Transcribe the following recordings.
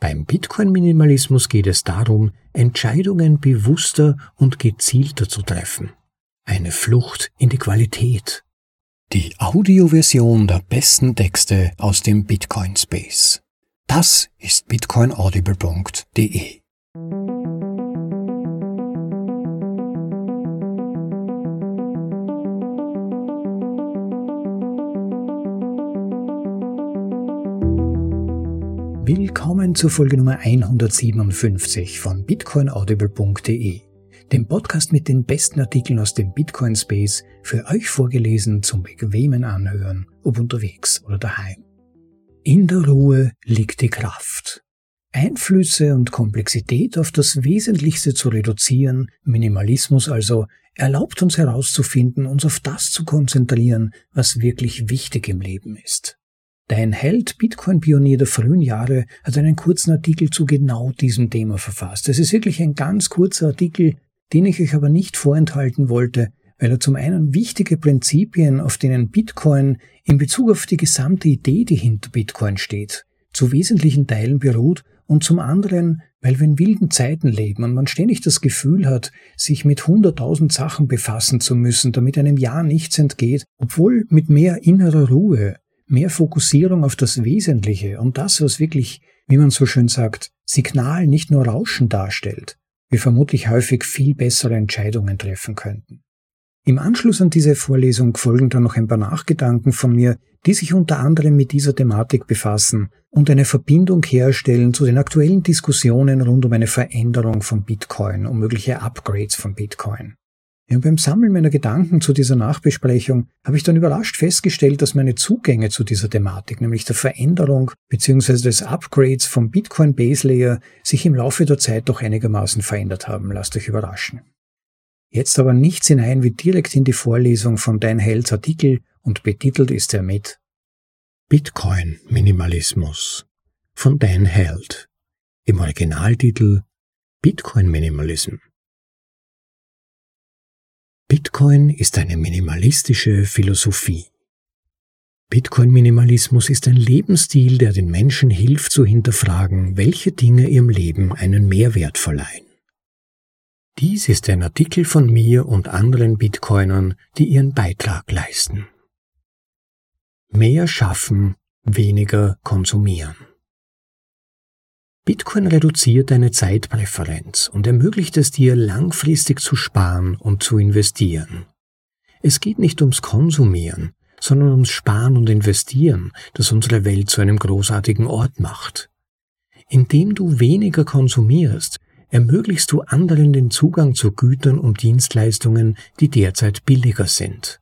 Beim Bitcoin-Minimalismus geht es darum, Entscheidungen bewusster und gezielter zu treffen. Eine Flucht in die Qualität. Die Audioversion der besten Texte aus dem Bitcoin Space. Das ist bitcoinaudible.de. zur Folge Nummer 157 von bitcoinaudible.de, dem Podcast mit den besten Artikeln aus dem Bitcoin Space, für euch vorgelesen zum bequemen Anhören, ob unterwegs oder daheim. In der Ruhe liegt die Kraft. Einflüsse und Komplexität auf das Wesentlichste zu reduzieren, Minimalismus also, erlaubt uns herauszufinden, uns auf das zu konzentrieren, was wirklich wichtig im Leben ist. Dein Held, Bitcoin-Pionier der frühen Jahre, hat einen kurzen Artikel zu genau diesem Thema verfasst. Es ist wirklich ein ganz kurzer Artikel, den ich euch aber nicht vorenthalten wollte, weil er zum einen wichtige Prinzipien, auf denen Bitcoin in Bezug auf die gesamte Idee, die hinter Bitcoin steht, zu wesentlichen Teilen beruht und zum anderen, weil wir in wilden Zeiten leben und man ständig das Gefühl hat, sich mit hunderttausend Sachen befassen zu müssen, damit einem Jahr nichts entgeht, obwohl mit mehr innerer Ruhe mehr Fokussierung auf das Wesentliche und das, was wirklich, wie man so schön sagt, Signal nicht nur Rauschen darstellt, wir vermutlich häufig viel bessere Entscheidungen treffen könnten. Im Anschluss an diese Vorlesung folgen dann noch ein paar Nachgedanken von mir, die sich unter anderem mit dieser Thematik befassen und eine Verbindung herstellen zu den aktuellen Diskussionen rund um eine Veränderung von Bitcoin, um mögliche Upgrades von Bitcoin. Ja, beim Sammeln meiner Gedanken zu dieser Nachbesprechung habe ich dann überrascht festgestellt, dass meine Zugänge zu dieser Thematik, nämlich der Veränderung bzw. des Upgrades vom Bitcoin Base Layer, sich im Laufe der Zeit doch einigermaßen verändert haben. Lasst euch überraschen. Jetzt aber nichts hinein wie direkt in die Vorlesung von Dan Hells Artikel und betitelt ist er mit Bitcoin Minimalismus von Dan Held. Im Originaltitel Bitcoin Minimalism Bitcoin ist eine minimalistische Philosophie. Bitcoin-Minimalismus ist ein Lebensstil, der den Menschen hilft zu hinterfragen, welche Dinge ihrem Leben einen Mehrwert verleihen. Dies ist ein Artikel von mir und anderen Bitcoinern, die ihren Beitrag leisten. Mehr schaffen, weniger konsumieren. Bitcoin reduziert deine Zeitpräferenz und ermöglicht es dir, langfristig zu sparen und zu investieren. Es geht nicht ums Konsumieren, sondern ums Sparen und Investieren, das unsere Welt zu einem großartigen Ort macht. Indem du weniger konsumierst, ermöglichst du anderen den Zugang zu Gütern und Dienstleistungen, die derzeit billiger sind.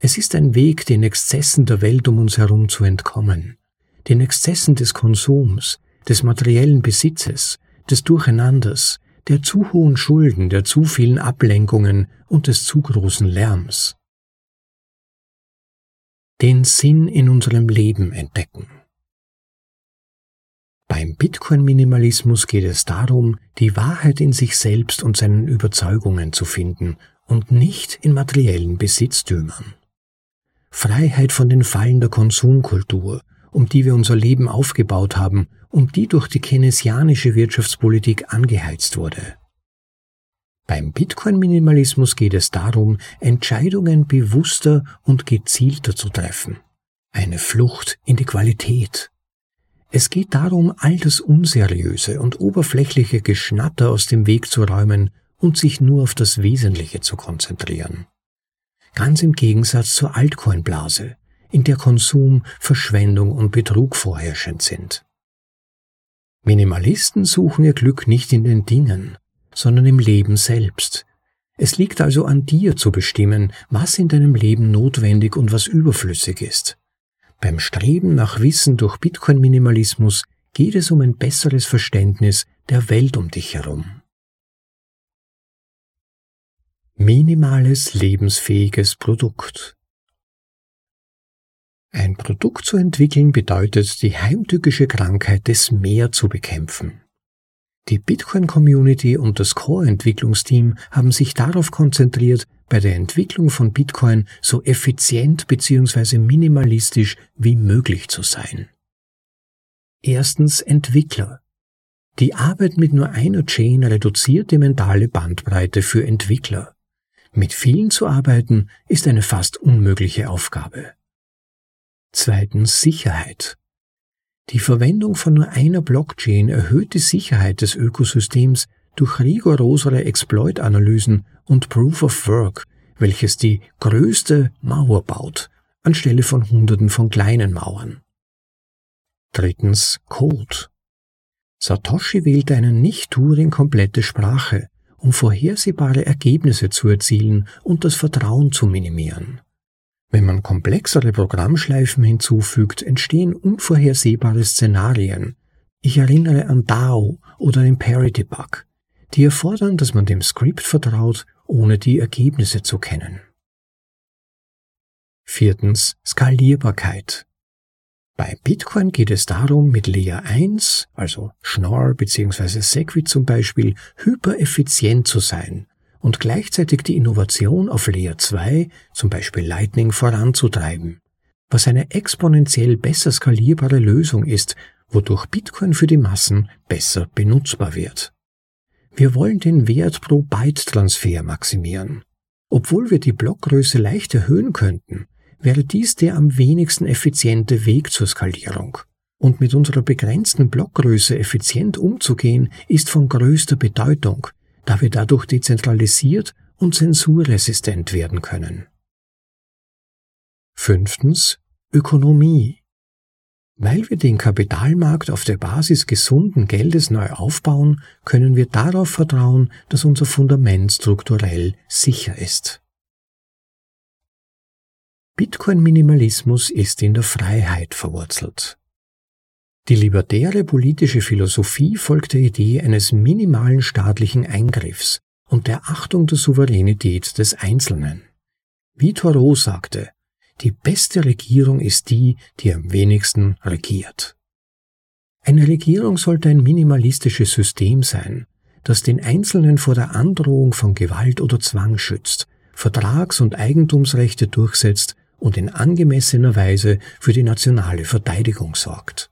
Es ist ein Weg, den Exzessen der Welt um uns herum zu entkommen, den Exzessen des Konsums, des materiellen Besitzes, des Durcheinanders, der zu hohen Schulden, der zu vielen Ablenkungen und des zu großen Lärms. Den Sinn in unserem Leben entdecken. Beim Bitcoin-Minimalismus geht es darum, die Wahrheit in sich selbst und seinen Überzeugungen zu finden und nicht in materiellen Besitztümern. Freiheit von den Fallen der Konsumkultur, um die wir unser Leben aufgebaut haben und die durch die keynesianische Wirtschaftspolitik angeheizt wurde. Beim Bitcoin-Minimalismus geht es darum, Entscheidungen bewusster und gezielter zu treffen. Eine Flucht in die Qualität. Es geht darum, all das Unseriöse und oberflächliche Geschnatter aus dem Weg zu räumen und sich nur auf das Wesentliche zu konzentrieren. Ganz im Gegensatz zur Altcoin-Blase, in der Konsum, Verschwendung und Betrug vorherrschend sind. Minimalisten suchen ihr Glück nicht in den Dingen, sondern im Leben selbst. Es liegt also an dir zu bestimmen, was in deinem Leben notwendig und was überflüssig ist. Beim Streben nach Wissen durch Bitcoin-Minimalismus geht es um ein besseres Verständnis der Welt um dich herum. Minimales lebensfähiges Produkt ein Produkt zu entwickeln bedeutet, die heimtückische Krankheit des Mehr zu bekämpfen. Die Bitcoin-Community und das Core-Entwicklungsteam haben sich darauf konzentriert, bei der Entwicklung von Bitcoin so effizient bzw. minimalistisch wie möglich zu sein. Erstens Entwickler, Die Arbeit mit nur einer Chain reduziert die mentale Bandbreite für Entwickler. Mit vielen zu arbeiten ist eine fast unmögliche Aufgabe. Zweitens Sicherheit. Die Verwendung von nur einer Blockchain erhöht die Sicherheit des Ökosystems durch rigorosere Exploit-Analysen und Proof of Work, welches die größte Mauer baut, anstelle von Hunderten von kleinen Mauern. Drittens Code. Satoshi wählte eine nicht Turing-komplette Sprache, um vorhersehbare Ergebnisse zu erzielen und das Vertrauen zu minimieren. Wenn man komplexere Programmschleifen hinzufügt, entstehen unvorhersehbare Szenarien. Ich erinnere an DAO oder den Parity Bug, die erfordern, dass man dem Skript vertraut, ohne die Ergebnisse zu kennen. Viertens Skalierbarkeit. Bei Bitcoin geht es darum, mit Layer 1, also Schnorr bzw. Segwit zum Beispiel, hypereffizient zu sein und gleichzeitig die Innovation auf Layer 2, zum Beispiel Lightning, voranzutreiben, was eine exponentiell besser skalierbare Lösung ist, wodurch Bitcoin für die Massen besser benutzbar wird. Wir wollen den Wert pro Byte-Transfer maximieren. Obwohl wir die Blockgröße leicht erhöhen könnten, wäre dies der am wenigsten effiziente Weg zur Skalierung. Und mit unserer begrenzten Blockgröße effizient umzugehen, ist von größter Bedeutung, da wir dadurch dezentralisiert und zensurresistent werden können. Fünftens Ökonomie. Weil wir den Kapitalmarkt auf der Basis gesunden Geldes neu aufbauen, können wir darauf vertrauen, dass unser Fundament strukturell sicher ist. Bitcoin-Minimalismus ist in der Freiheit verwurzelt. Die libertäre politische Philosophie folgt der Idee eines minimalen staatlichen Eingriffs und der Achtung der Souveränität des Einzelnen. Wie Thoreau sagte, die beste Regierung ist die, die am wenigsten regiert. Eine Regierung sollte ein minimalistisches System sein, das den Einzelnen vor der Androhung von Gewalt oder Zwang schützt, Vertrags- und Eigentumsrechte durchsetzt und in angemessener Weise für die nationale Verteidigung sorgt.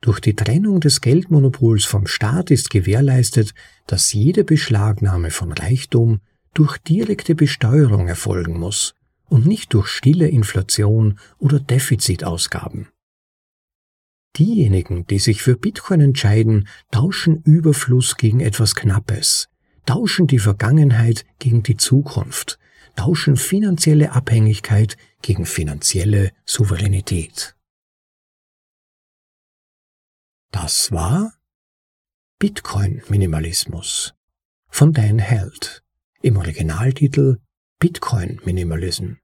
Durch die Trennung des Geldmonopols vom Staat ist gewährleistet, dass jede Beschlagnahme von Reichtum durch direkte Besteuerung erfolgen muss und nicht durch stille Inflation oder Defizitausgaben. Diejenigen, die sich für Bitcoin entscheiden, tauschen Überfluss gegen etwas Knappes, tauschen die Vergangenheit gegen die Zukunft, tauschen finanzielle Abhängigkeit gegen finanzielle Souveränität. Das war Bitcoin-Minimalismus von Dan Held im Originaltitel Bitcoin Minimalism.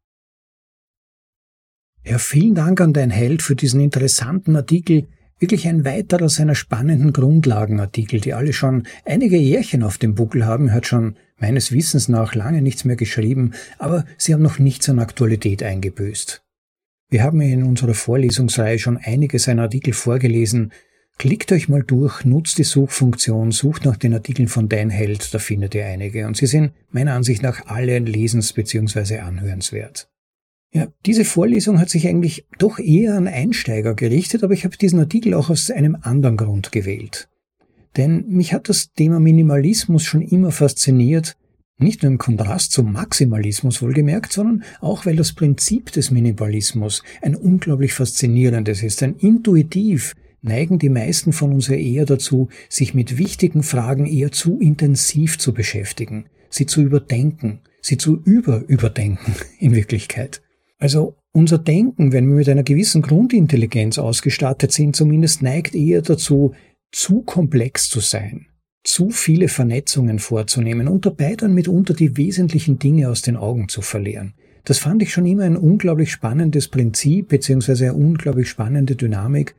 Ja, vielen Dank an dein Held für diesen interessanten Artikel. Wirklich ein weiterer seiner spannenden Grundlagenartikel, die alle schon einige Jährchen auf dem Buckel haben. Hat schon meines Wissens nach lange nichts mehr geschrieben, aber sie haben noch nichts an Aktualität eingebüßt. Wir haben in unserer Vorlesungsreihe schon einige seiner Artikel vorgelesen. Klickt euch mal durch, nutzt die Suchfunktion, sucht nach den Artikeln von Dein Held, da findet ihr einige. Und sie sind meiner Ansicht nach alle lesens- bzw. anhörenswert. Ja, diese Vorlesung hat sich eigentlich doch eher an Einsteiger gerichtet, aber ich habe diesen Artikel auch aus einem anderen Grund gewählt. Denn mich hat das Thema Minimalismus schon immer fasziniert, nicht nur im Kontrast zum Maximalismus wohlgemerkt, sondern auch weil das Prinzip des Minimalismus ein unglaublich faszinierendes ist. Denn intuitiv neigen die meisten von uns ja eher dazu, sich mit wichtigen Fragen eher zu intensiv zu beschäftigen, sie zu überdenken, sie zu überüberdenken in Wirklichkeit. Also unser Denken, wenn wir mit einer gewissen Grundintelligenz ausgestattet sind, zumindest neigt eher dazu, zu komplex zu sein, zu viele Vernetzungen vorzunehmen und dabei dann mitunter die wesentlichen Dinge aus den Augen zu verlieren. Das fand ich schon immer ein unglaublich spannendes Prinzip beziehungsweise eine unglaublich spannende Dynamik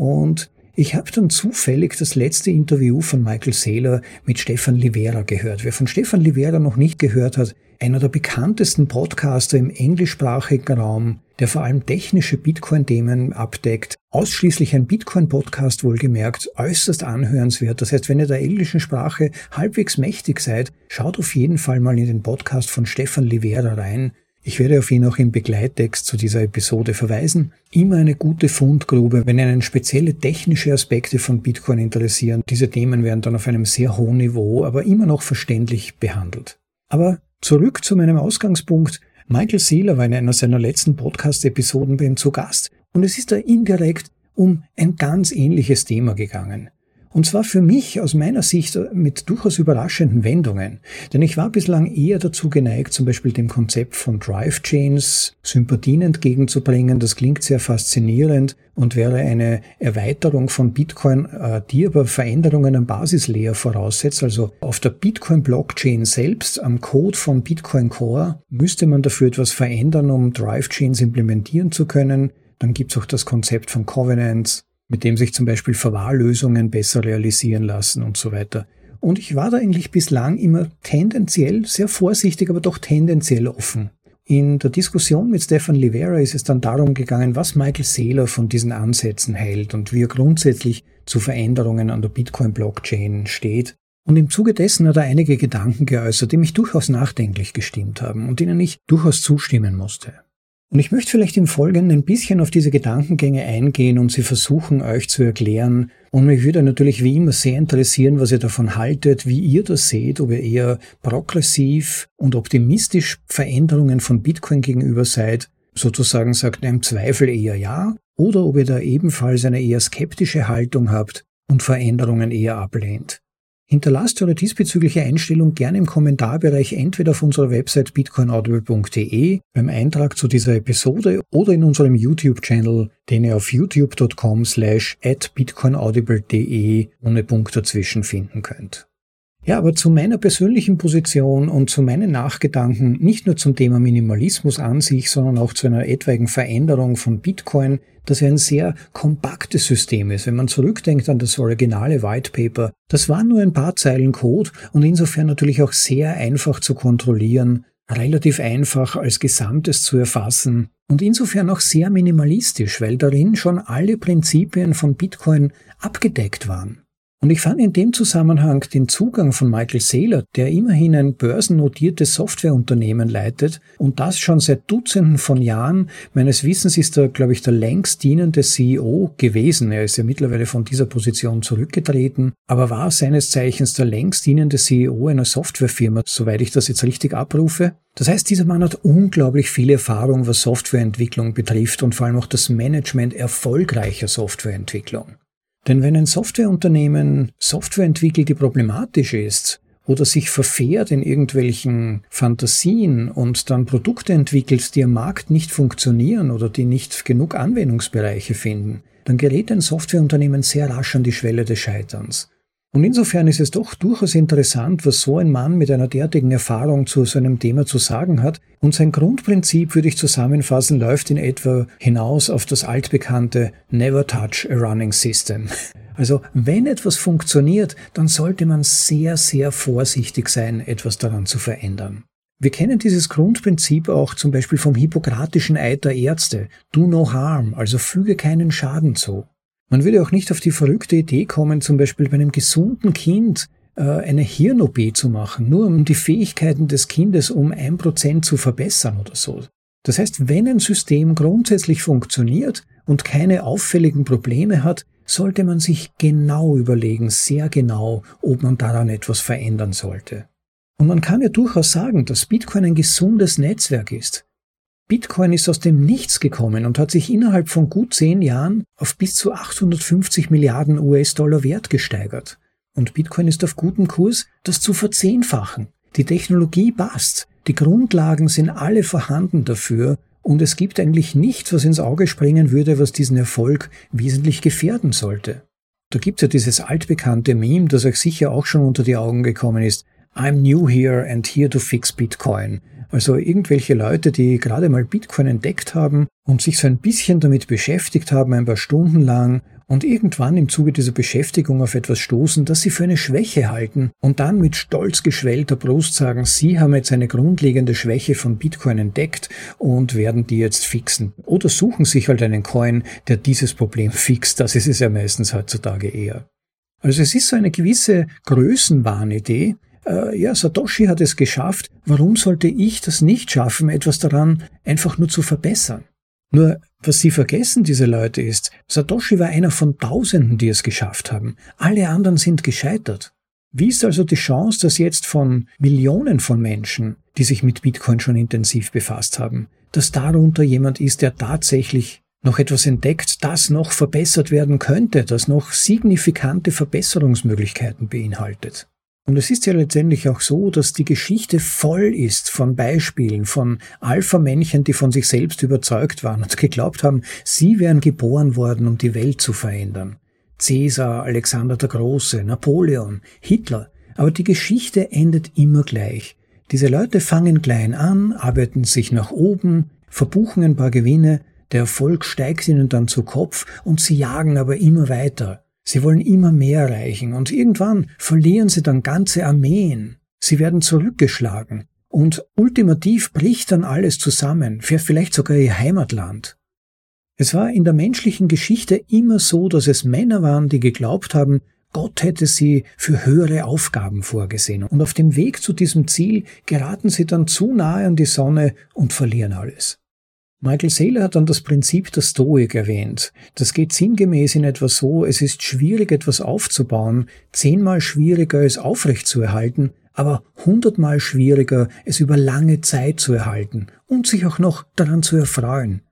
und ich habe dann zufällig das letzte Interview von Michael Saylor mit Stefan Livera gehört. Wer von Stefan Livera noch nicht gehört hat, einer der bekanntesten Podcaster im englischsprachigen Raum, der vor allem technische Bitcoin-Themen abdeckt. Ausschließlich ein Bitcoin-Podcast wohlgemerkt, äußerst anhörenswert. Das heißt, wenn ihr der englischen Sprache halbwegs mächtig seid, schaut auf jeden Fall mal in den Podcast von Stefan Livera rein. Ich werde auf ihn auch im Begleittext zu dieser Episode verweisen. Immer eine gute Fundgrube, wenn einen spezielle technische Aspekte von Bitcoin interessieren. Diese Themen werden dann auf einem sehr hohen Niveau, aber immer noch verständlich behandelt. Aber zurück zu meinem Ausgangspunkt. Michael Saylor war in einer seiner letzten Podcast-Episoden bei ihm zu Gast und es ist da indirekt um ein ganz ähnliches Thema gegangen. Und zwar für mich aus meiner Sicht mit durchaus überraschenden Wendungen. Denn ich war bislang eher dazu geneigt, zum Beispiel dem Konzept von Drive Chains Sympathien entgegenzubringen. Das klingt sehr faszinierend und wäre eine Erweiterung von Bitcoin, äh, die aber Veränderungen am Basislayer voraussetzt. Also auf der Bitcoin-Blockchain selbst, am Code von Bitcoin Core, müsste man dafür etwas verändern, um Drive Chains implementieren zu können. Dann gibt es auch das Konzept von Covenants mit dem sich zum Beispiel Verwahrlösungen besser realisieren lassen und so weiter. Und ich war da eigentlich bislang immer tendenziell sehr vorsichtig, aber doch tendenziell offen. In der Diskussion mit Stefan Livera ist es dann darum gegangen, was Michael Saylor von diesen Ansätzen hält und wie er grundsätzlich zu Veränderungen an der Bitcoin-Blockchain steht. Und im Zuge dessen hat er einige Gedanken geäußert, die mich durchaus nachdenklich gestimmt haben und denen ich durchaus zustimmen musste. Und ich möchte vielleicht im Folgenden ein bisschen auf diese Gedankengänge eingehen und sie versuchen euch zu erklären. Und mich würde natürlich wie immer sehr interessieren, was ihr davon haltet, wie ihr das seht, ob ihr eher progressiv und optimistisch Veränderungen von Bitcoin gegenüber seid, sozusagen sagt im Zweifel eher ja, oder ob ihr da ebenfalls eine eher skeptische Haltung habt und Veränderungen eher ablehnt. Hinterlasst eure diesbezügliche Einstellung gerne im Kommentarbereich entweder auf unserer Website bitcoinaudible.de beim Eintrag zu dieser Episode oder in unserem YouTube-Channel, den ihr auf youtube.com slash at bitcoinaudible.de ohne Punkt dazwischen finden könnt. Ja, aber zu meiner persönlichen Position und zu meinen Nachgedanken nicht nur zum Thema Minimalismus an sich, sondern auch zu einer etwaigen Veränderung von Bitcoin, das ja ein sehr kompaktes System ist. Wenn man zurückdenkt an das originale White Paper, das waren nur ein paar Zeilen Code und insofern natürlich auch sehr einfach zu kontrollieren, relativ einfach als Gesamtes zu erfassen und insofern auch sehr minimalistisch, weil darin schon alle Prinzipien von Bitcoin abgedeckt waren. Und ich fand in dem Zusammenhang den Zugang von Michael Saylor, der immerhin ein börsennotiertes Softwareunternehmen leitet und das schon seit Dutzenden von Jahren, meines Wissens ist er, glaube ich, der längst dienende CEO gewesen. Er ist ja mittlerweile von dieser Position zurückgetreten, aber war seines Zeichens der längst dienende CEO einer Softwarefirma, soweit ich das jetzt richtig abrufe. Das heißt, dieser Mann hat unglaublich viel Erfahrung, was Softwareentwicklung betrifft und vor allem auch das Management erfolgreicher Softwareentwicklung. Denn wenn ein Softwareunternehmen Software entwickelt, die problematisch ist, oder sich verfährt in irgendwelchen Fantasien und dann Produkte entwickelt, die am Markt nicht funktionieren oder die nicht genug Anwendungsbereiche finden, dann gerät ein Softwareunternehmen sehr rasch an die Schwelle des Scheiterns. Und insofern ist es doch durchaus interessant, was so ein Mann mit einer derartigen Erfahrung zu so einem Thema zu sagen hat. Und sein Grundprinzip, würde ich zusammenfassen, läuft in etwa hinaus auf das altbekannte Never Touch a Running System. Also wenn etwas funktioniert, dann sollte man sehr, sehr vorsichtig sein, etwas daran zu verändern. Wir kennen dieses Grundprinzip auch zum Beispiel vom hippokratischen Eid der Ärzte. Do no harm, also füge keinen Schaden zu. Man würde auch nicht auf die verrückte Idee kommen, zum Beispiel bei einem gesunden Kind äh, eine Hirn-OP zu machen, nur um die Fähigkeiten des Kindes um ein Prozent zu verbessern oder so. Das heißt, wenn ein System grundsätzlich funktioniert und keine auffälligen Probleme hat, sollte man sich genau überlegen, sehr genau, ob man daran etwas verändern sollte. Und man kann ja durchaus sagen, dass Bitcoin ein gesundes Netzwerk ist. Bitcoin ist aus dem Nichts gekommen und hat sich innerhalb von gut zehn Jahren auf bis zu 850 Milliarden US-Dollar Wert gesteigert. Und Bitcoin ist auf gutem Kurs, das zu verzehnfachen. Die Technologie passt. Die Grundlagen sind alle vorhanden dafür und es gibt eigentlich nichts, was ins Auge springen würde, was diesen Erfolg wesentlich gefährden sollte. Da gibt es ja dieses altbekannte Meme, das euch sicher auch schon unter die Augen gekommen ist. I'm new here and here to fix Bitcoin. Also irgendwelche Leute, die gerade mal Bitcoin entdeckt haben und sich so ein bisschen damit beschäftigt haben, ein paar Stunden lang und irgendwann im Zuge dieser Beschäftigung auf etwas stoßen, das sie für eine Schwäche halten und dann mit stolz geschwellter Brust sagen, sie haben jetzt eine grundlegende Schwäche von Bitcoin entdeckt und werden die jetzt fixen. Oder suchen sich halt einen Coin, der dieses Problem fixt. Das ist es ja meistens heutzutage eher. Also es ist so eine gewisse Größenwahnidee, äh, ja, Satoshi hat es geschafft, warum sollte ich das nicht schaffen, etwas daran einfach nur zu verbessern? Nur, was sie vergessen, diese Leute, ist, Satoshi war einer von Tausenden, die es geschafft haben. Alle anderen sind gescheitert. Wie ist also die Chance, dass jetzt von Millionen von Menschen, die sich mit Bitcoin schon intensiv befasst haben, dass darunter jemand ist, der tatsächlich noch etwas entdeckt, das noch verbessert werden könnte, das noch signifikante Verbesserungsmöglichkeiten beinhaltet? Und es ist ja letztendlich auch so, dass die Geschichte voll ist von Beispielen, von Alpha-Männchen, die von sich selbst überzeugt waren und geglaubt haben, sie wären geboren worden, um die Welt zu verändern. Cäsar, Alexander der Große, Napoleon, Hitler. Aber die Geschichte endet immer gleich. Diese Leute fangen klein an, arbeiten sich nach oben, verbuchen ein paar Gewinne, der Erfolg steigt ihnen dann zu Kopf und sie jagen aber immer weiter. Sie wollen immer mehr erreichen und irgendwann verlieren sie dann ganze Armeen. Sie werden zurückgeschlagen und ultimativ bricht dann alles zusammen, vielleicht sogar ihr Heimatland. Es war in der menschlichen Geschichte immer so, dass es Männer waren, die geglaubt haben, Gott hätte sie für höhere Aufgaben vorgesehen. Und auf dem Weg zu diesem Ziel geraten sie dann zu nahe an die Sonne und verlieren alles. Michael Saylor hat dann das Prinzip der Stoik erwähnt. Das geht sinngemäß in etwa so, es ist schwierig, etwas aufzubauen, zehnmal schwieriger, es aufrechtzuerhalten, aber hundertmal schwieriger, es über lange Zeit zu erhalten und sich auch noch daran zu erfreuen.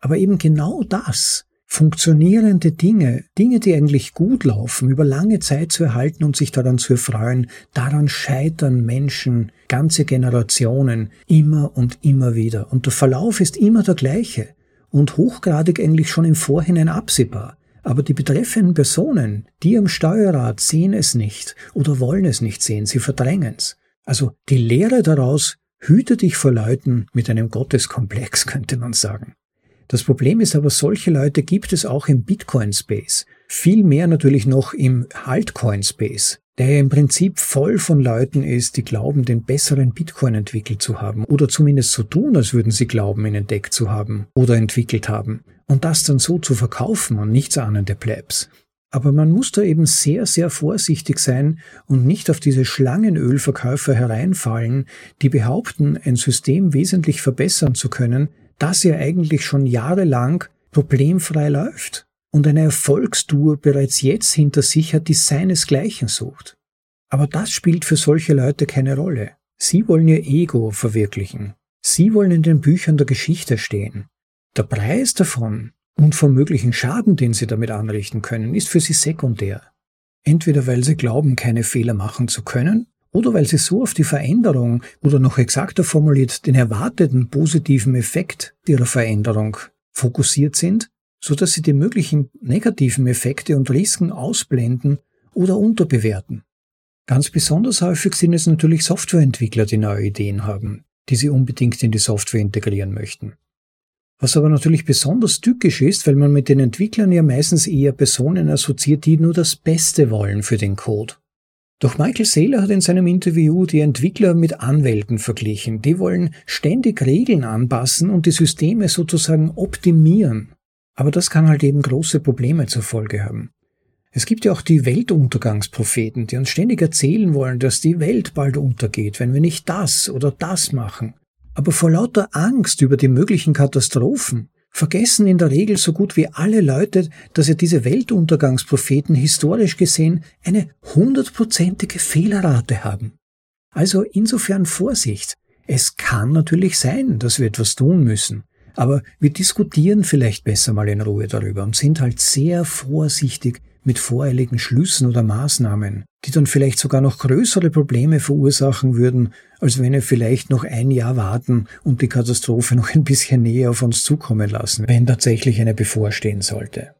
Aber eben genau das, funktionierende Dinge, Dinge, die eigentlich gut laufen, über lange Zeit zu erhalten und sich daran zu erfreuen, daran scheitern Menschen, ganze Generationen immer und immer wieder. Und der Verlauf ist immer der gleiche und hochgradig eigentlich schon im Vorhinein absehbar. Aber die betreffenden Personen, die am Steuerrad sehen es nicht oder wollen es nicht sehen, sie verdrängen es. Also die Lehre daraus, hüte dich vor Leuten mit einem Gotteskomplex, könnte man sagen. Das Problem ist aber, solche Leute gibt es auch im Bitcoin-Space. Viel mehr natürlich noch im Altcoin-Space, der ja im Prinzip voll von Leuten ist, die glauben, den besseren Bitcoin entwickelt zu haben oder zumindest so tun, als würden sie glauben, ihn entdeckt zu haben oder entwickelt haben und das dann so zu verkaufen an nichtsahnende Plebs. Aber man muss da eben sehr, sehr vorsichtig sein und nicht auf diese Schlangenölverkäufer hereinfallen, die behaupten, ein System wesentlich verbessern zu können, das ja eigentlich schon jahrelang problemfrei läuft und eine Erfolgstour bereits jetzt hinter sich hat, die seinesgleichen sucht. Aber das spielt für solche Leute keine Rolle. Sie wollen ihr Ego verwirklichen. Sie wollen in den Büchern der Geschichte stehen. Der Preis davon und vom möglichen Schaden, den sie damit anrichten können, ist für sie sekundär. Entweder weil sie glauben, keine Fehler machen zu können, oder weil sie so auf die Veränderung oder noch exakter formuliert den erwarteten positiven Effekt ihrer Veränderung fokussiert sind, so dass sie die möglichen negativen Effekte und Risiken ausblenden oder unterbewerten. Ganz besonders häufig sind es natürlich Softwareentwickler, die neue Ideen haben, die sie unbedingt in die Software integrieren möchten. Was aber natürlich besonders tückisch ist, weil man mit den Entwicklern ja meistens eher Personen assoziiert, die nur das Beste wollen für den Code. Doch Michael Saylor hat in seinem Interview die Entwickler mit Anwälten verglichen. Die wollen ständig Regeln anpassen und die Systeme sozusagen optimieren. Aber das kann halt eben große Probleme zur Folge haben. Es gibt ja auch die Weltuntergangspropheten, die uns ständig erzählen wollen, dass die Welt bald untergeht, wenn wir nicht das oder das machen. Aber vor lauter Angst über die möglichen Katastrophen vergessen in der Regel so gut wie alle Leute, dass ja diese Weltuntergangspropheten historisch gesehen eine hundertprozentige Fehlerrate haben. Also insofern Vorsicht. Es kann natürlich sein, dass wir etwas tun müssen. Aber wir diskutieren vielleicht besser mal in Ruhe darüber und sind halt sehr vorsichtig mit voreiligen Schlüssen oder Maßnahmen, die dann vielleicht sogar noch größere Probleme verursachen würden, als wenn wir vielleicht noch ein Jahr warten und die Katastrophe noch ein bisschen näher auf uns zukommen lassen, wenn tatsächlich eine bevorstehen sollte.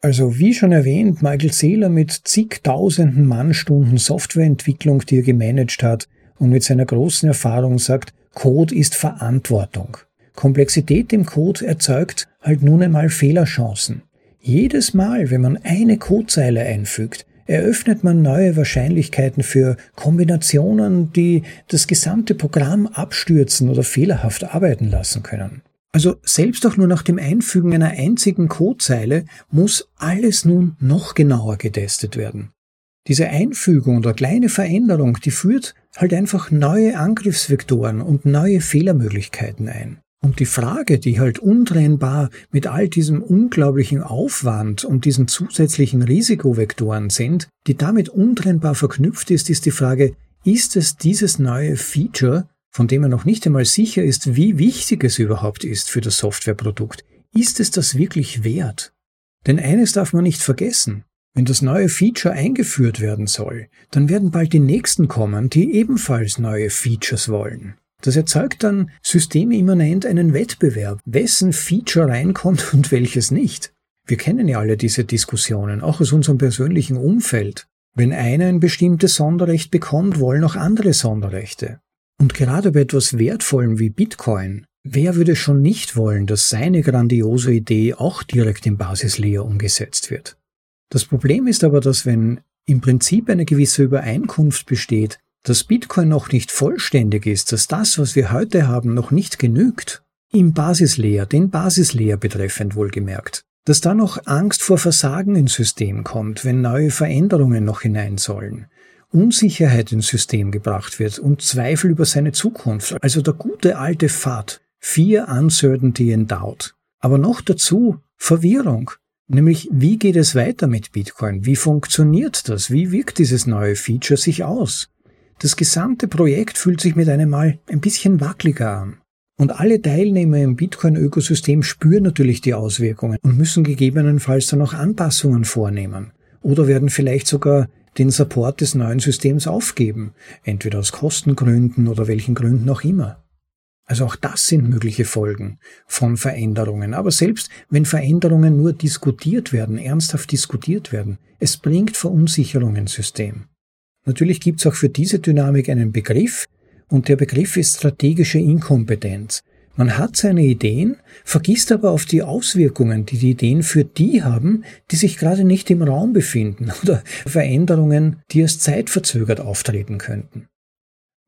Also wie schon erwähnt, Michael Saylor mit zigtausenden Mannstunden Softwareentwicklung, die er gemanagt hat und mit seiner großen Erfahrung sagt, Code ist Verantwortung. Komplexität im Code erzeugt halt nun einmal Fehlerchancen. Jedes Mal, wenn man eine Codezeile einfügt, eröffnet man neue Wahrscheinlichkeiten für Kombinationen, die das gesamte Programm abstürzen oder fehlerhaft arbeiten lassen können. Also selbst auch nur nach dem Einfügen einer einzigen Codezeile muss alles nun noch genauer getestet werden. Diese Einfügung oder kleine Veränderung, die führt halt einfach neue Angriffsvektoren und neue Fehlermöglichkeiten ein. Und die Frage, die halt untrennbar mit all diesem unglaublichen Aufwand und diesen zusätzlichen Risikovektoren sind, die damit untrennbar verknüpft ist, ist die Frage, ist es dieses neue Feature, von dem man noch nicht einmal sicher ist, wie wichtig es überhaupt ist für das Softwareprodukt, ist es das wirklich wert? Denn eines darf man nicht vergessen. Wenn das neue Feature eingeführt werden soll, dann werden bald die nächsten kommen, die ebenfalls neue Features wollen. Das erzeugt dann systemimmanent einen Wettbewerb, wessen Feature reinkommt und welches nicht. Wir kennen ja alle diese Diskussionen, auch aus unserem persönlichen Umfeld. Wenn einer ein bestimmtes Sonderrecht bekommt, wollen auch andere Sonderrechte. Und gerade bei etwas Wertvollem wie Bitcoin, wer würde schon nicht wollen, dass seine grandiose Idee auch direkt im Basislayer umgesetzt wird? Das Problem ist aber, dass wenn im Prinzip eine gewisse Übereinkunft besteht, dass Bitcoin noch nicht vollständig ist, dass das, was wir heute haben, noch nicht genügt, im Basislayer, den Basislayer betreffend wohlgemerkt, dass da noch Angst vor Versagen ins System kommt, wenn neue Veränderungen noch hinein sollen, Unsicherheit ins System gebracht wird und Zweifel über seine Zukunft, also der gute alte Pfad, Fear, Uncertainty and Doubt. Aber noch dazu Verwirrung, nämlich wie geht es weiter mit Bitcoin, wie funktioniert das, wie wirkt dieses neue Feature sich aus. Das gesamte Projekt fühlt sich mit einem Mal ein bisschen wackeliger an. Und alle Teilnehmer im Bitcoin-Ökosystem spüren natürlich die Auswirkungen und müssen gegebenenfalls dann auch Anpassungen vornehmen. Oder werden vielleicht sogar den Support des neuen Systems aufgeben, entweder aus Kostengründen oder welchen Gründen auch immer. Also auch das sind mögliche Folgen von Veränderungen. Aber selbst wenn Veränderungen nur diskutiert werden, ernsthaft diskutiert werden, es bringt Verunsicherung ins System. Natürlich gibt es auch für diese Dynamik einen Begriff, und der Begriff ist strategische Inkompetenz. Man hat seine Ideen, vergisst aber auf die Auswirkungen, die die Ideen für die haben, die sich gerade nicht im Raum befinden oder Veränderungen, die erst zeitverzögert auftreten könnten.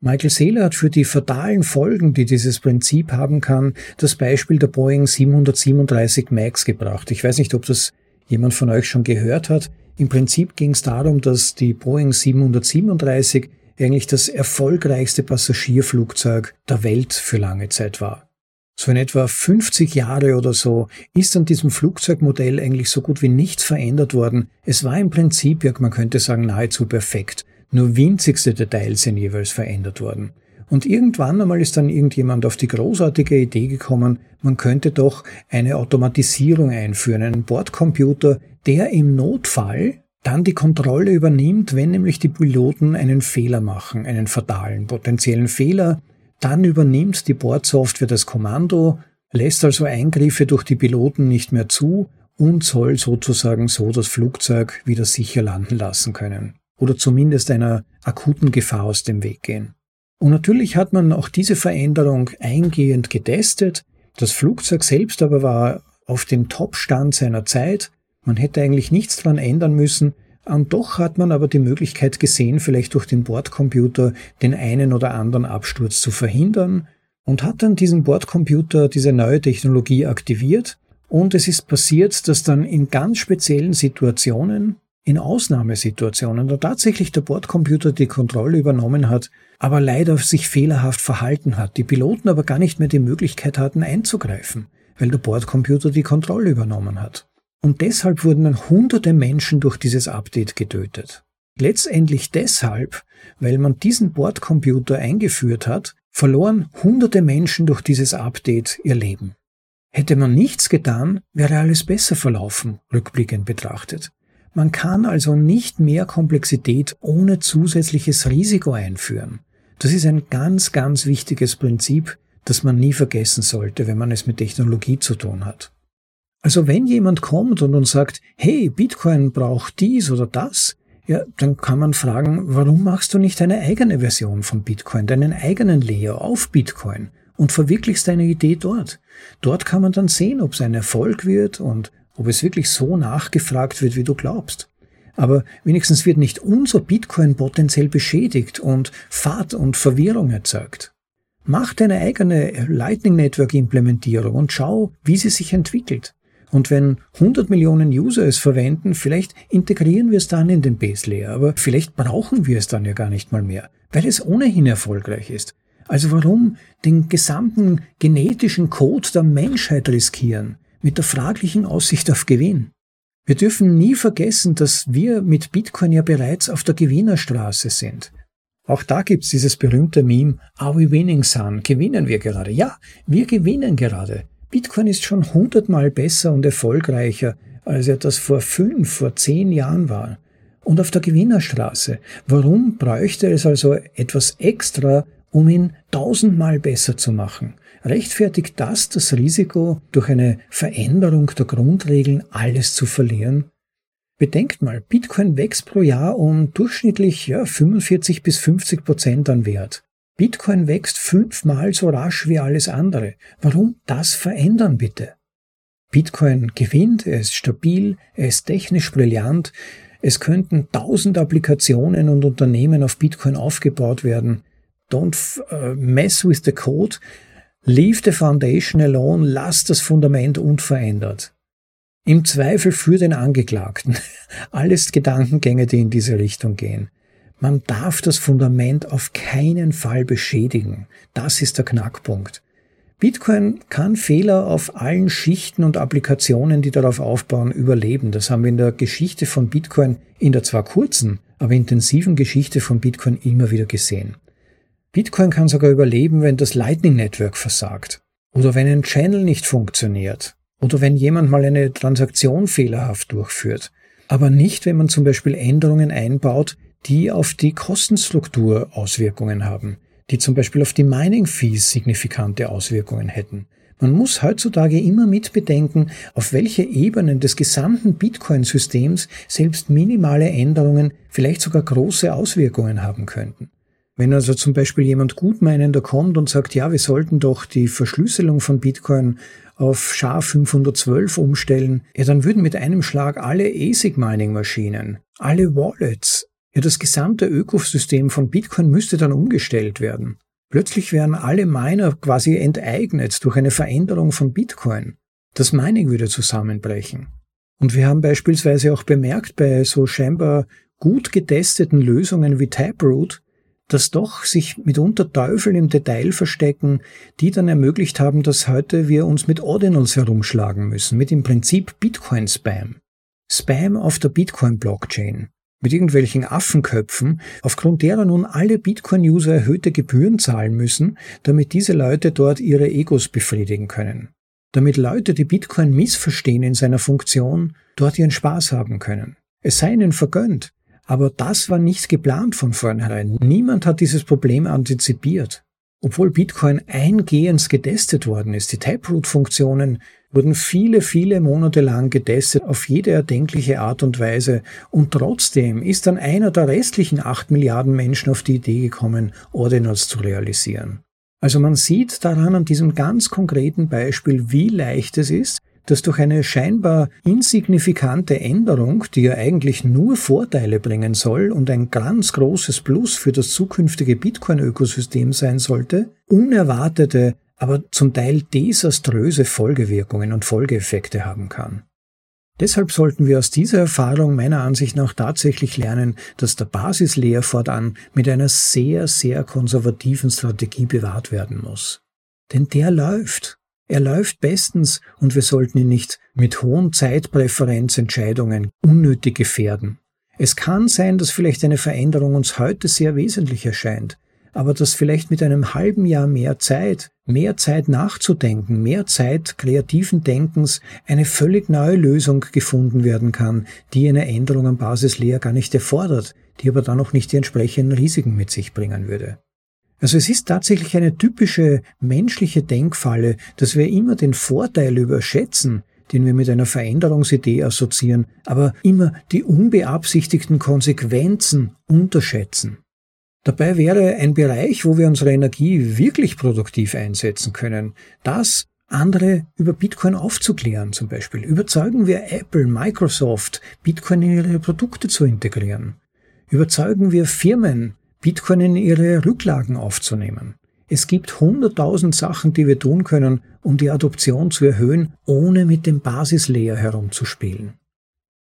Michael Saylor hat für die fatalen Folgen, die dieses Prinzip haben kann, das Beispiel der Boeing 737 MAX gebracht. Ich weiß nicht, ob das jemand von euch schon gehört hat. Im Prinzip ging es darum, dass die Boeing 737 eigentlich das erfolgreichste Passagierflugzeug der Welt für lange Zeit war. So in etwa 50 Jahre oder so ist an diesem Flugzeugmodell eigentlich so gut wie nichts verändert worden. Es war im Prinzip, ja, man könnte sagen, nahezu perfekt. Nur winzigste Details sind jeweils verändert worden. Und irgendwann einmal ist dann irgendjemand auf die großartige Idee gekommen, man könnte doch eine Automatisierung einführen, einen Bordcomputer, der im Notfall dann die Kontrolle übernimmt, wenn nämlich die Piloten einen Fehler machen, einen fatalen, potenziellen Fehler, dann übernimmt die Bordsoftware das Kommando, lässt also Eingriffe durch die Piloten nicht mehr zu und soll sozusagen so das Flugzeug wieder sicher landen lassen können oder zumindest einer akuten Gefahr aus dem Weg gehen. Und natürlich hat man auch diese Veränderung eingehend getestet. Das Flugzeug selbst aber war auf dem Top-Stand seiner Zeit. Man hätte eigentlich nichts dran ändern müssen. Und doch hat man aber die Möglichkeit gesehen, vielleicht durch den Bordcomputer den einen oder anderen Absturz zu verhindern und hat dann diesen Bordcomputer, diese neue Technologie aktiviert. Und es ist passiert, dass dann in ganz speziellen Situationen in Ausnahmesituationen, da tatsächlich der Bordcomputer die Kontrolle übernommen hat, aber leider sich fehlerhaft verhalten hat, die Piloten aber gar nicht mehr die Möglichkeit hatten einzugreifen, weil der Bordcomputer die Kontrolle übernommen hat. Und deshalb wurden dann hunderte Menschen durch dieses Update getötet. Letztendlich deshalb, weil man diesen Bordcomputer eingeführt hat, verloren hunderte Menschen durch dieses Update ihr Leben. Hätte man nichts getan, wäre alles besser verlaufen, rückblickend betrachtet. Man kann also nicht mehr Komplexität ohne zusätzliches Risiko einführen. Das ist ein ganz, ganz wichtiges Prinzip, das man nie vergessen sollte, wenn man es mit Technologie zu tun hat. Also wenn jemand kommt und uns sagt, hey, Bitcoin braucht dies oder das, ja, dann kann man fragen, warum machst du nicht eine eigene Version von Bitcoin, deinen eigenen Layer auf Bitcoin und verwirklichst deine Idee dort. Dort kann man dann sehen, ob es ein Erfolg wird und ob es wirklich so nachgefragt wird, wie du glaubst. Aber wenigstens wird nicht unser Bitcoin potenziell beschädigt und Fahrt und Verwirrung erzeugt. Mach deine eigene Lightning Network Implementierung und schau, wie sie sich entwickelt. Und wenn 100 Millionen User es verwenden, vielleicht integrieren wir es dann in den Base Layer, aber vielleicht brauchen wir es dann ja gar nicht mal mehr, weil es ohnehin erfolgreich ist. Also warum den gesamten genetischen Code der Menschheit riskieren, mit der fraglichen Aussicht auf Gewinn? Wir dürfen nie vergessen, dass wir mit Bitcoin ja bereits auf der Gewinnerstraße sind. Auch da gibt's dieses berühmte Meme, Are we winning, son? Gewinnen wir gerade? Ja, wir gewinnen gerade. Bitcoin ist schon hundertmal besser und erfolgreicher, als er das vor fünf, vor zehn Jahren war. Und auf der Gewinnerstraße. Warum bräuchte es also etwas extra, um ihn tausendmal besser zu machen? Rechtfertigt das das Risiko, durch eine Veränderung der Grundregeln alles zu verlieren? Bedenkt mal, Bitcoin wächst pro Jahr um durchschnittlich ja, 45 bis 50 Prozent an Wert. Bitcoin wächst fünfmal so rasch wie alles andere. Warum das verändern bitte? Bitcoin gewinnt, er ist stabil, er ist technisch brillant, es könnten tausend Applikationen und Unternehmen auf Bitcoin aufgebaut werden. Don't uh, mess with the code, leave the foundation alone, lass das Fundament unverändert. Im Zweifel für den Angeklagten. Alles Gedankengänge, die in diese Richtung gehen. Man darf das Fundament auf keinen Fall beschädigen. Das ist der Knackpunkt. Bitcoin kann Fehler auf allen Schichten und Applikationen, die darauf aufbauen, überleben. Das haben wir in der Geschichte von Bitcoin, in der zwar kurzen, aber intensiven Geschichte von Bitcoin immer wieder gesehen. Bitcoin kann sogar überleben, wenn das Lightning Network versagt oder wenn ein Channel nicht funktioniert oder wenn jemand mal eine Transaktion fehlerhaft durchführt. Aber nicht, wenn man zum Beispiel Änderungen einbaut, die auf die Kostenstruktur Auswirkungen haben, die zum Beispiel auf die Mining Fees signifikante Auswirkungen hätten. Man muss heutzutage immer mitbedenken, auf welche Ebenen des gesamten Bitcoin-Systems selbst minimale Änderungen vielleicht sogar große Auswirkungen haben könnten. Wenn also zum Beispiel jemand Gutmeinender kommt und sagt, ja, wir sollten doch die Verschlüsselung von Bitcoin auf SHA-512 umstellen, ja, dann würden mit einem Schlag alle ASIC-Mining-Maschinen, alle Wallets, ja, das gesamte Ökosystem von Bitcoin müsste dann umgestellt werden. Plötzlich wären alle Miner quasi enteignet durch eine Veränderung von Bitcoin. Das Mining würde zusammenbrechen. Und wir haben beispielsweise auch bemerkt bei so scheinbar gut getesteten Lösungen wie Taproot, dass doch sich mitunter Teufel im Detail verstecken, die dann ermöglicht haben, dass heute wir uns mit Ordinals herumschlagen müssen, mit im Prinzip Bitcoin-Spam. Spam auf der Bitcoin-Blockchain. Mit irgendwelchen Affenköpfen, aufgrund derer nun alle Bitcoin-User erhöhte Gebühren zahlen müssen, damit diese Leute dort ihre Egos befriedigen können. Damit Leute, die Bitcoin missverstehen in seiner Funktion, dort ihren Spaß haben können. Es sei ihnen vergönnt, aber das war nicht geplant von vornherein. Niemand hat dieses Problem antizipiert. Obwohl Bitcoin eingehend getestet worden ist, die Taproot-Funktionen wurden viele, viele Monate lang getestet auf jede erdenkliche Art und Weise und trotzdem ist dann einer der restlichen acht Milliarden Menschen auf die Idee gekommen, Ordinals zu realisieren. Also man sieht daran an diesem ganz konkreten Beispiel, wie leicht es ist, dass durch eine scheinbar insignifikante Änderung, die ja eigentlich nur Vorteile bringen soll und ein ganz großes Plus für das zukünftige Bitcoin-Ökosystem sein sollte, unerwartete, aber zum Teil desaströse Folgewirkungen und Folgeeffekte haben kann. Deshalb sollten wir aus dieser Erfahrung meiner Ansicht nach tatsächlich lernen, dass der Basislayer fortan mit einer sehr, sehr konservativen Strategie bewahrt werden muss. Denn der läuft. Er läuft bestens und wir sollten ihn nicht mit hohen Zeitpräferenzentscheidungen unnötig gefährden. Es kann sein, dass vielleicht eine Veränderung uns heute sehr wesentlich erscheint, aber dass vielleicht mit einem halben Jahr mehr Zeit, mehr Zeit nachzudenken, mehr Zeit kreativen Denkens eine völlig neue Lösung gefunden werden kann, die eine Änderung am Basislayer gar nicht erfordert, die aber dann auch nicht die entsprechenden Risiken mit sich bringen würde. Also es ist tatsächlich eine typische menschliche Denkfalle, dass wir immer den Vorteil überschätzen, den wir mit einer Veränderungsidee assoziieren, aber immer die unbeabsichtigten Konsequenzen unterschätzen. Dabei wäre ein Bereich, wo wir unsere Energie wirklich produktiv einsetzen können, das andere über Bitcoin aufzuklären zum Beispiel. Überzeugen wir Apple, Microsoft, Bitcoin in ihre Produkte zu integrieren. Überzeugen wir Firmen, Bitcoin in ihre Rücklagen aufzunehmen. Es gibt hunderttausend Sachen, die wir tun können, um die Adoption zu erhöhen, ohne mit dem Basislayer herumzuspielen.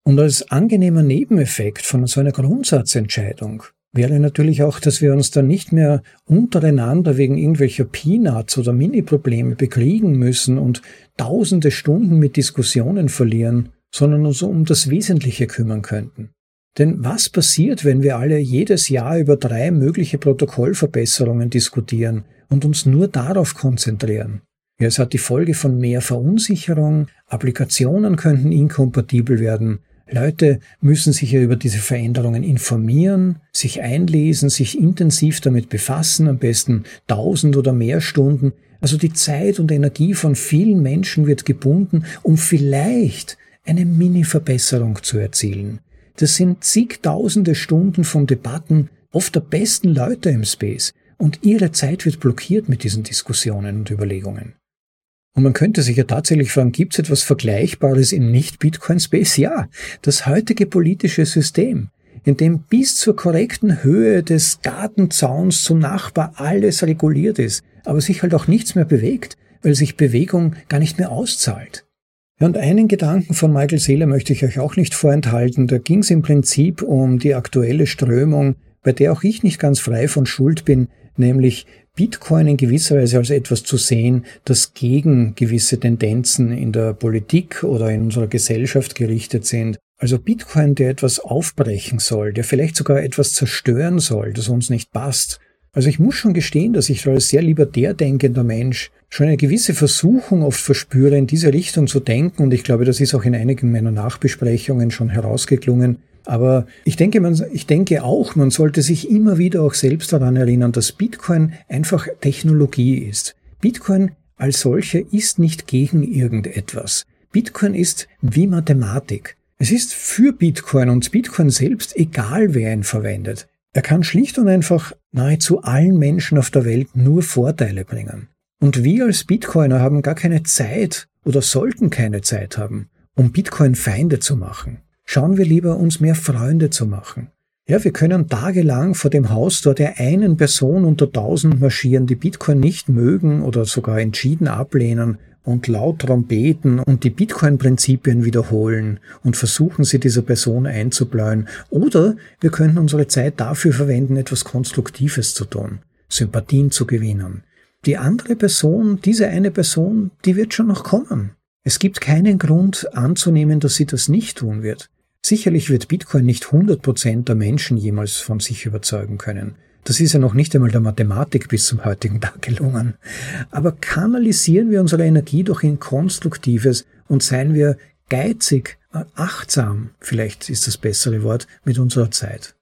Und als angenehmer Nebeneffekt von so einer Grundsatzentscheidung wäre natürlich auch, dass wir uns dann nicht mehr untereinander wegen irgendwelcher Peanuts oder Mini-Probleme bekriegen müssen und tausende Stunden mit Diskussionen verlieren, sondern uns um das Wesentliche kümmern könnten. Denn was passiert, wenn wir alle jedes Jahr über drei mögliche Protokollverbesserungen diskutieren und uns nur darauf konzentrieren? Ja, es hat die Folge von mehr Verunsicherung, Applikationen könnten inkompatibel werden, Leute müssen sich ja über diese Veränderungen informieren, sich einlesen, sich intensiv damit befassen, am besten tausend oder mehr Stunden. Also die Zeit und Energie von vielen Menschen wird gebunden, um vielleicht eine Mini-Verbesserung zu erzielen. Das sind zigtausende Stunden von Debatten oft der besten Leute im Space und ihre Zeit wird blockiert mit diesen Diskussionen und Überlegungen. Und man könnte sich ja tatsächlich fragen, gibt es etwas Vergleichbares im Nicht-Bitcoin-Space? Ja, das heutige politische System, in dem bis zur korrekten Höhe des Gartenzauns zum Nachbar alles reguliert ist, aber sich halt auch nichts mehr bewegt, weil sich Bewegung gar nicht mehr auszahlt. Ja, und einen Gedanken von Michael Seeler möchte ich euch auch nicht vorenthalten. Da ging es im Prinzip um die aktuelle Strömung, bei der auch ich nicht ganz frei von Schuld bin, nämlich Bitcoin in gewisser Weise als etwas zu sehen, das gegen gewisse Tendenzen in der Politik oder in unserer Gesellschaft gerichtet sind. Also Bitcoin, der etwas aufbrechen soll, der vielleicht sogar etwas zerstören soll, das uns nicht passt. Also ich muss schon gestehen, dass ich als sehr libertär denkender Mensch schon eine gewisse Versuchung oft verspüre, in diese Richtung zu denken. Und ich glaube, das ist auch in einigen meiner Nachbesprechungen schon herausgeklungen. Aber ich denke, man, ich denke auch, man sollte sich immer wieder auch selbst daran erinnern, dass Bitcoin einfach Technologie ist. Bitcoin als solche ist nicht gegen irgendetwas. Bitcoin ist wie Mathematik. Es ist für Bitcoin und Bitcoin selbst egal, wer ihn verwendet. Er kann schlicht und einfach nahezu allen Menschen auf der Welt nur Vorteile bringen. Und wir als Bitcoiner haben gar keine Zeit oder sollten keine Zeit haben, um Bitcoin Feinde zu machen. Schauen wir lieber, uns mehr Freunde zu machen. Ja, wir können tagelang vor dem Haus dort der einen Person unter tausend marschieren, die Bitcoin nicht mögen oder sogar entschieden ablehnen und laut trompeten und die Bitcoin-Prinzipien wiederholen und versuchen, sie dieser Person einzubläuen. Oder wir könnten unsere Zeit dafür verwenden, etwas Konstruktives zu tun, Sympathien zu gewinnen, die andere Person, diese eine Person, die wird schon noch kommen. Es gibt keinen Grund anzunehmen, dass sie das nicht tun wird. Sicherlich wird Bitcoin nicht 100% der Menschen jemals von sich überzeugen können. Das ist ja noch nicht einmal der Mathematik bis zum heutigen Tag gelungen. Aber kanalisieren wir unsere Energie doch in Konstruktives und seien wir geizig, achtsam, vielleicht ist das bessere Wort, mit unserer Zeit.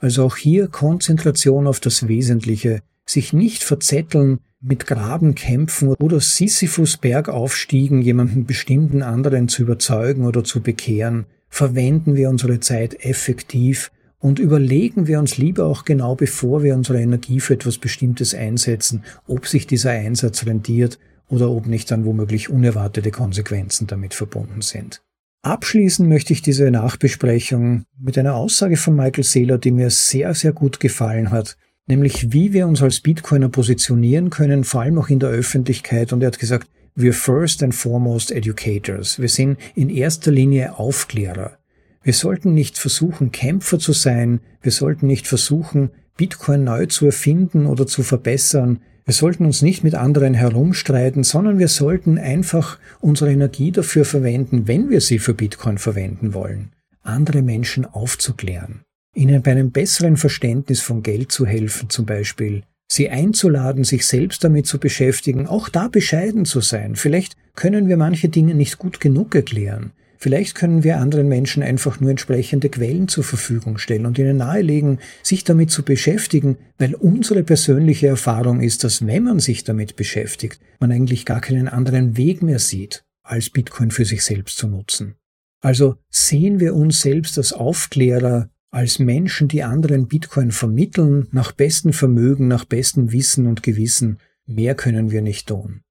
Also auch hier Konzentration auf das Wesentliche, sich nicht verzetteln, mit Grabenkämpfen oder Sisyphus Bergaufstiegen jemanden bestimmten anderen zu überzeugen oder zu bekehren, verwenden wir unsere Zeit effektiv und überlegen wir uns lieber auch genau, bevor wir unsere Energie für etwas Bestimmtes einsetzen, ob sich dieser Einsatz rendiert oder ob nicht dann womöglich unerwartete Konsequenzen damit verbunden sind. Abschließen möchte ich diese Nachbesprechung mit einer Aussage von Michael Saylor, die mir sehr, sehr gut gefallen hat nämlich wie wir uns als Bitcoiner positionieren können, vor allem auch in der Öffentlichkeit. Und er hat gesagt, wir first and foremost educators. Wir sind in erster Linie Aufklärer. Wir sollten nicht versuchen, Kämpfer zu sein. Wir sollten nicht versuchen, Bitcoin neu zu erfinden oder zu verbessern. Wir sollten uns nicht mit anderen herumstreiten, sondern wir sollten einfach unsere Energie dafür verwenden, wenn wir sie für Bitcoin verwenden wollen, andere Menschen aufzuklären ihnen bei einem besseren Verständnis von Geld zu helfen zum Beispiel, sie einzuladen, sich selbst damit zu beschäftigen, auch da bescheiden zu sein. Vielleicht können wir manche Dinge nicht gut genug erklären. Vielleicht können wir anderen Menschen einfach nur entsprechende Quellen zur Verfügung stellen und ihnen nahelegen, sich damit zu beschäftigen, weil unsere persönliche Erfahrung ist, dass wenn man sich damit beschäftigt, man eigentlich gar keinen anderen Weg mehr sieht, als Bitcoin für sich selbst zu nutzen. Also sehen wir uns selbst als Aufklärer als Menschen, die anderen Bitcoin vermitteln, nach bestem Vermögen, nach bestem Wissen und Gewissen, mehr können wir nicht tun.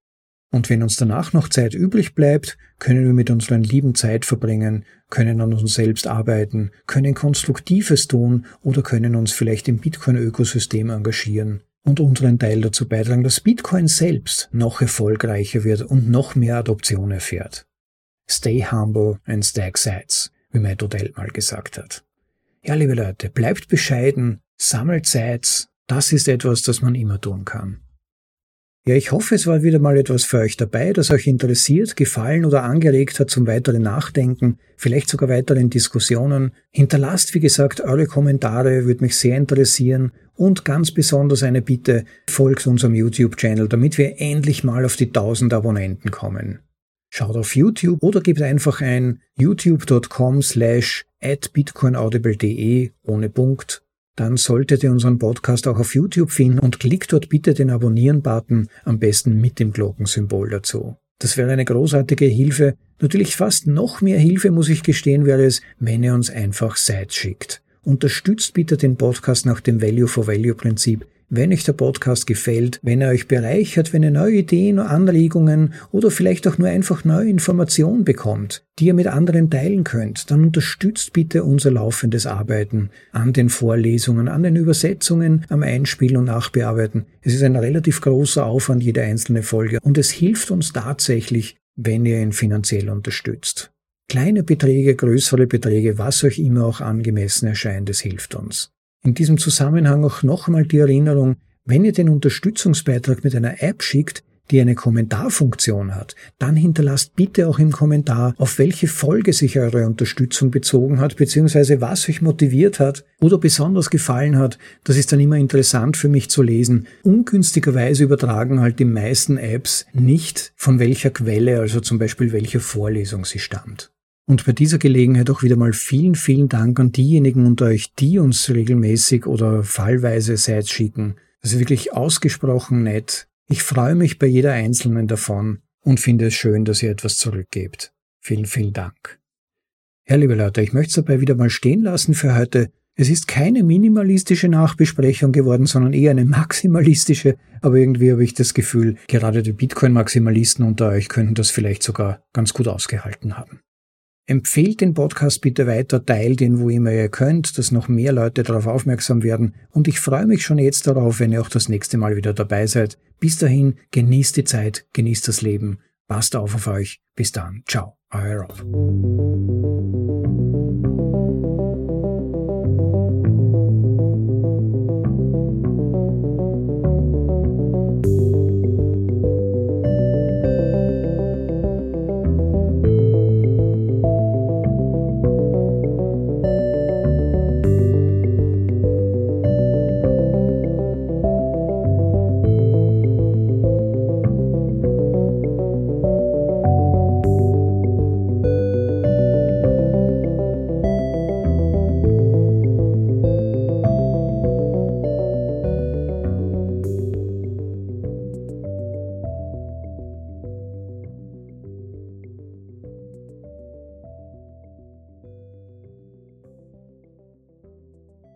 Und wenn uns danach noch Zeit übrig bleibt, können wir mit unseren Lieben Zeit verbringen, können an uns selbst arbeiten, können Konstruktives tun oder können uns vielleicht im Bitcoin-Ökosystem engagieren. und unseren Teil dazu beitragen, dass Bitcoin selbst noch erfolgreicher wird und noch mehr Adoption erfährt. Stay humble and stack sides, wie mein Dodell mal gesagt hat. Ja, liebe Leute, bleibt bescheiden, sammelt Sites, das ist etwas, das man immer tun kann. Ja, ich hoffe, es war wieder mal etwas für euch dabei, das euch interessiert, gefallen oder angeregt hat zum weiteren Nachdenken, vielleicht sogar weiteren Diskussionen. Hinterlasst, wie gesagt, eure Kommentare, würde mich sehr interessieren. Und ganz besonders eine Bitte, folgt unserem YouTube-Channel, damit wir endlich mal auf die 1000 Abonnenten kommen. Schaut auf YouTube oder gebt einfach ein youtube.com slash at bitcoinaudible.de ohne Punkt dann solltet ihr unseren Podcast auch auf YouTube finden und klickt dort bitte den Abonnieren-Button, am besten mit dem Glockensymbol dazu. Das wäre eine großartige Hilfe. Natürlich fast noch mehr Hilfe, muss ich gestehen, wäre es, wenn ihr uns einfach Sites schickt. Unterstützt bitte den Podcast nach dem Value for Value Prinzip wenn euch der Podcast gefällt, wenn er euch bereichert, wenn ihr neue Ideen, Anregungen oder vielleicht auch nur einfach neue Informationen bekommt, die ihr mit anderen teilen könnt, dann unterstützt bitte unser laufendes Arbeiten an den Vorlesungen, an den Übersetzungen, am Einspielen und Nachbearbeiten. Es ist ein relativ großer Aufwand, jede einzelne Folge, und es hilft uns tatsächlich, wenn ihr ihn finanziell unterstützt. Kleine Beträge, größere Beträge, was euch immer auch angemessen erscheint, es hilft uns. In diesem Zusammenhang auch nochmal die Erinnerung, wenn ihr den Unterstützungsbeitrag mit einer App schickt, die eine Kommentarfunktion hat, dann hinterlasst bitte auch im Kommentar, auf welche Folge sich eure Unterstützung bezogen hat, beziehungsweise was euch motiviert hat oder besonders gefallen hat. Das ist dann immer interessant für mich zu lesen. Ungünstigerweise übertragen halt die meisten Apps nicht, von welcher Quelle, also zum Beispiel welcher Vorlesung sie stammt. Und bei dieser Gelegenheit auch wieder mal vielen, vielen Dank an diejenigen unter euch, die uns regelmäßig oder fallweise Sites schicken. Das ist wirklich ausgesprochen nett. Ich freue mich bei jeder einzelnen davon und finde es schön, dass ihr etwas zurückgebt. Vielen, vielen Dank. Ja, liebe Leute, ich möchte es dabei wieder mal stehen lassen für heute. Es ist keine minimalistische Nachbesprechung geworden, sondern eher eine maximalistische, aber irgendwie habe ich das Gefühl, gerade die Bitcoin-Maximalisten unter euch könnten das vielleicht sogar ganz gut ausgehalten haben. Empfehlt den Podcast bitte weiter, teilt ihn, wo immer ihr könnt, dass noch mehr Leute darauf aufmerksam werden. Und ich freue mich schon jetzt darauf, wenn ihr auch das nächste Mal wieder dabei seid. Bis dahin, genießt die Zeit, genießt das Leben. Passt auf auf euch. Bis dann. Ciao. Euer Rob.